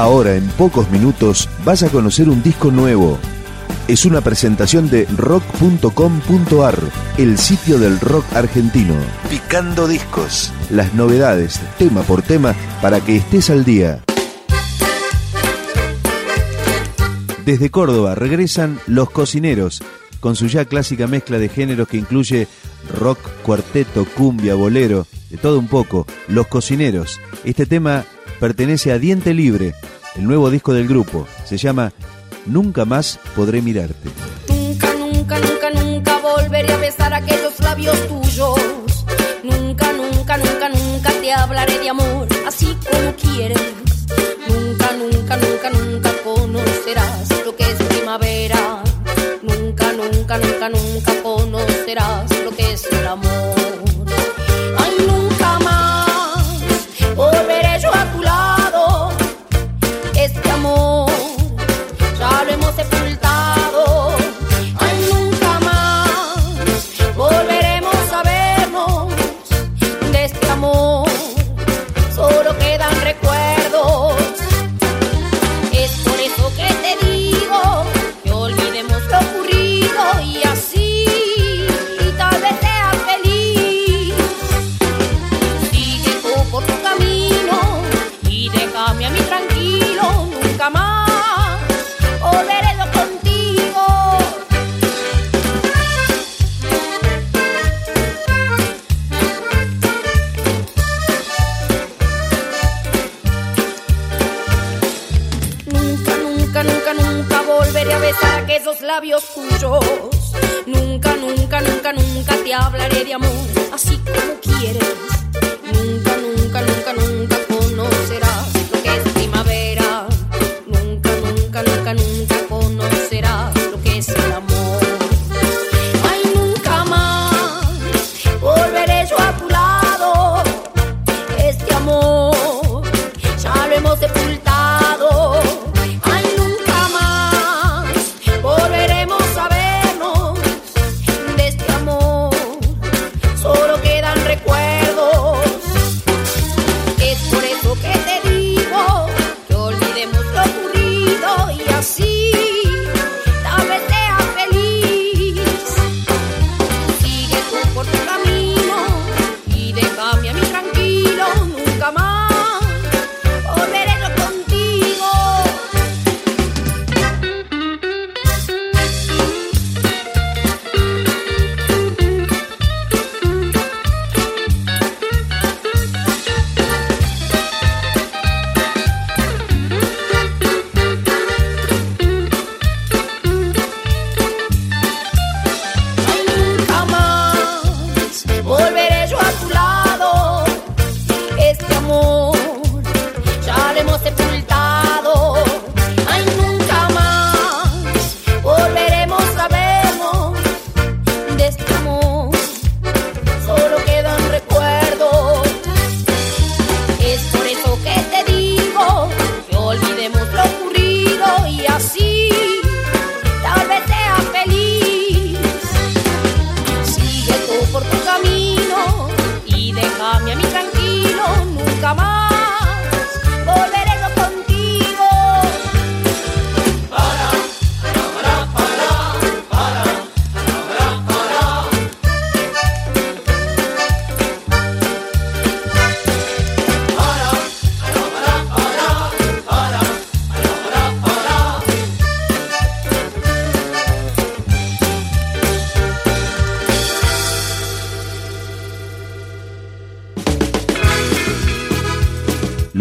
Ahora, en pocos minutos, vas a conocer un disco nuevo. Es una presentación de rock.com.ar, el sitio del rock argentino. Picando discos. Las novedades, tema por tema, para que estés al día. Desde Córdoba regresan Los Cocineros, con su ya clásica mezcla de géneros que incluye rock, cuarteto, cumbia, bolero, de todo un poco. Los Cocineros. Este tema pertenece a Diente Libre, el nuevo disco del grupo. Se llama Nunca más podré mirarte. Nunca, nunca, nunca, nunca volveré a besar aquellos labios tuyos. Nunca, nunca, nunca, nunca te hablaré de amor así como quieres. Nunca, nunca, nunca, nunca conocerás lo que es primavera. Nunca, nunca, nunca, nunca conocerás aquellos labios tuyos. Nunca, nunca, nunca, nunca te hablaré de amor así como quieres. Nunca, nunca, nunca, nunca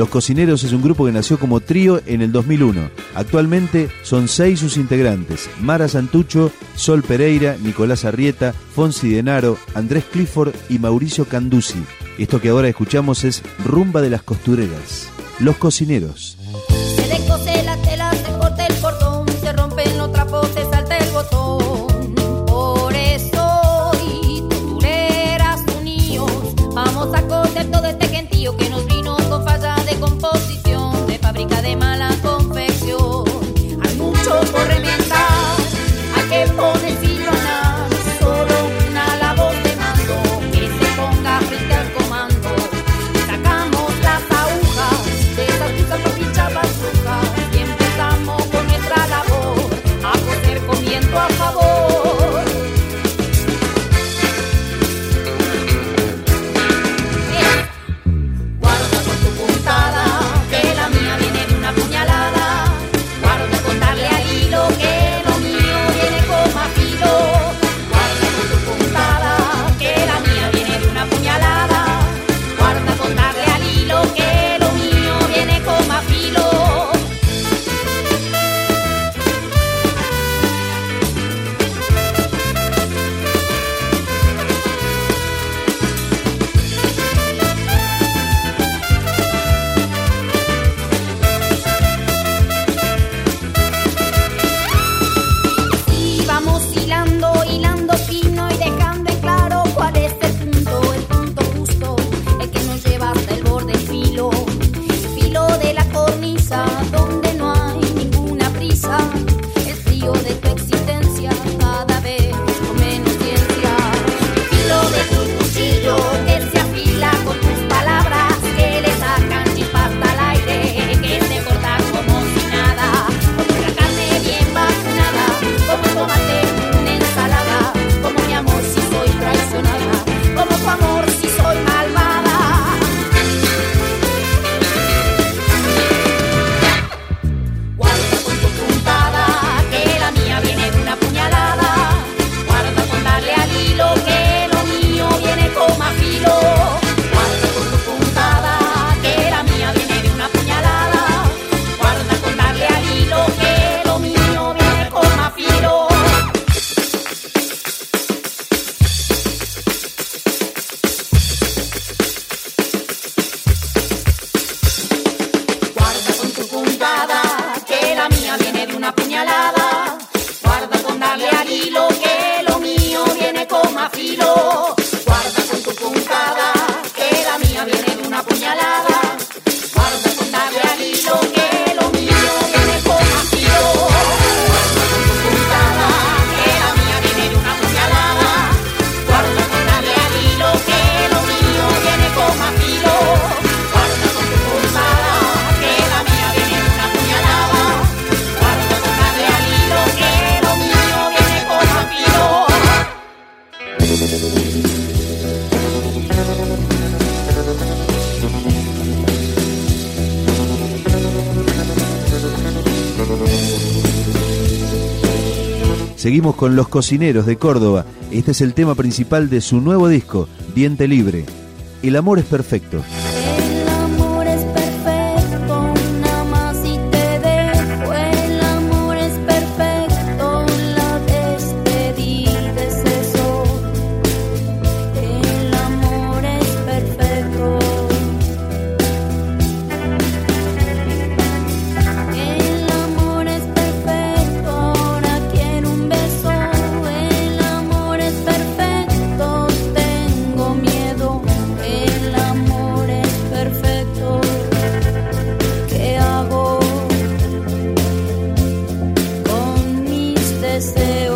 Los Cocineros es un grupo que nació como trío en el 2001. Actualmente son seis sus integrantes: Mara Santucho, Sol Pereira, Nicolás Arrieta, Fonsi Denaro, Andrés Clifford y Mauricio Candusi. Esto que ahora escuchamos es Rumba de las Costureras. Los Cocineros. Seguimos con Los Cocineros de Córdoba. Este es el tema principal de su nuevo disco, Diente Libre. El amor es perfecto. there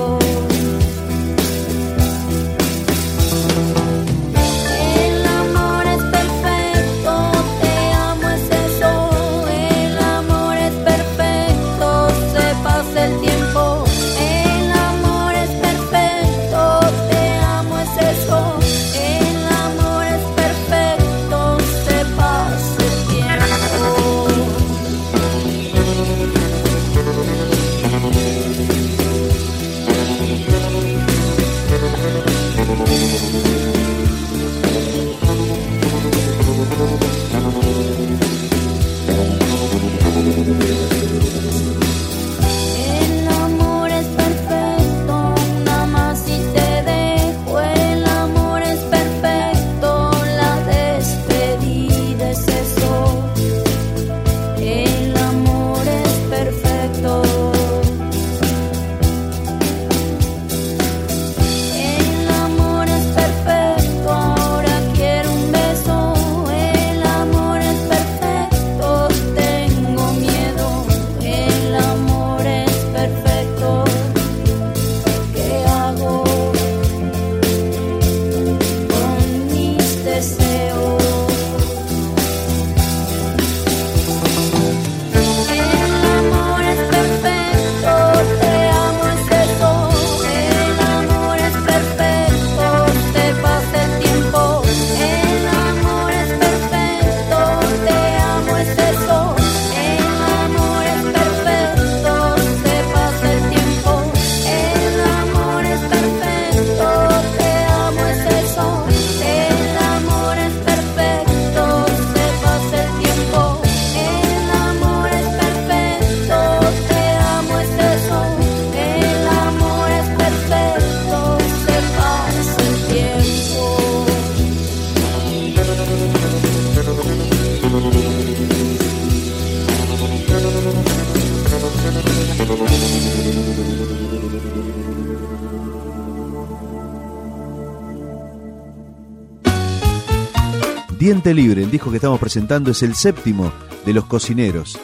Diente Libre, el disco que estamos presentando, es el séptimo de Los Cocineros.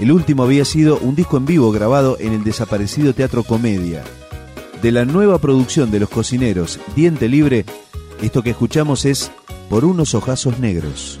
El último había sido un disco en vivo grabado en el desaparecido Teatro Comedia. De la nueva producción de Los Cocineros, Diente Libre, esto que escuchamos es Por unos ojazos negros.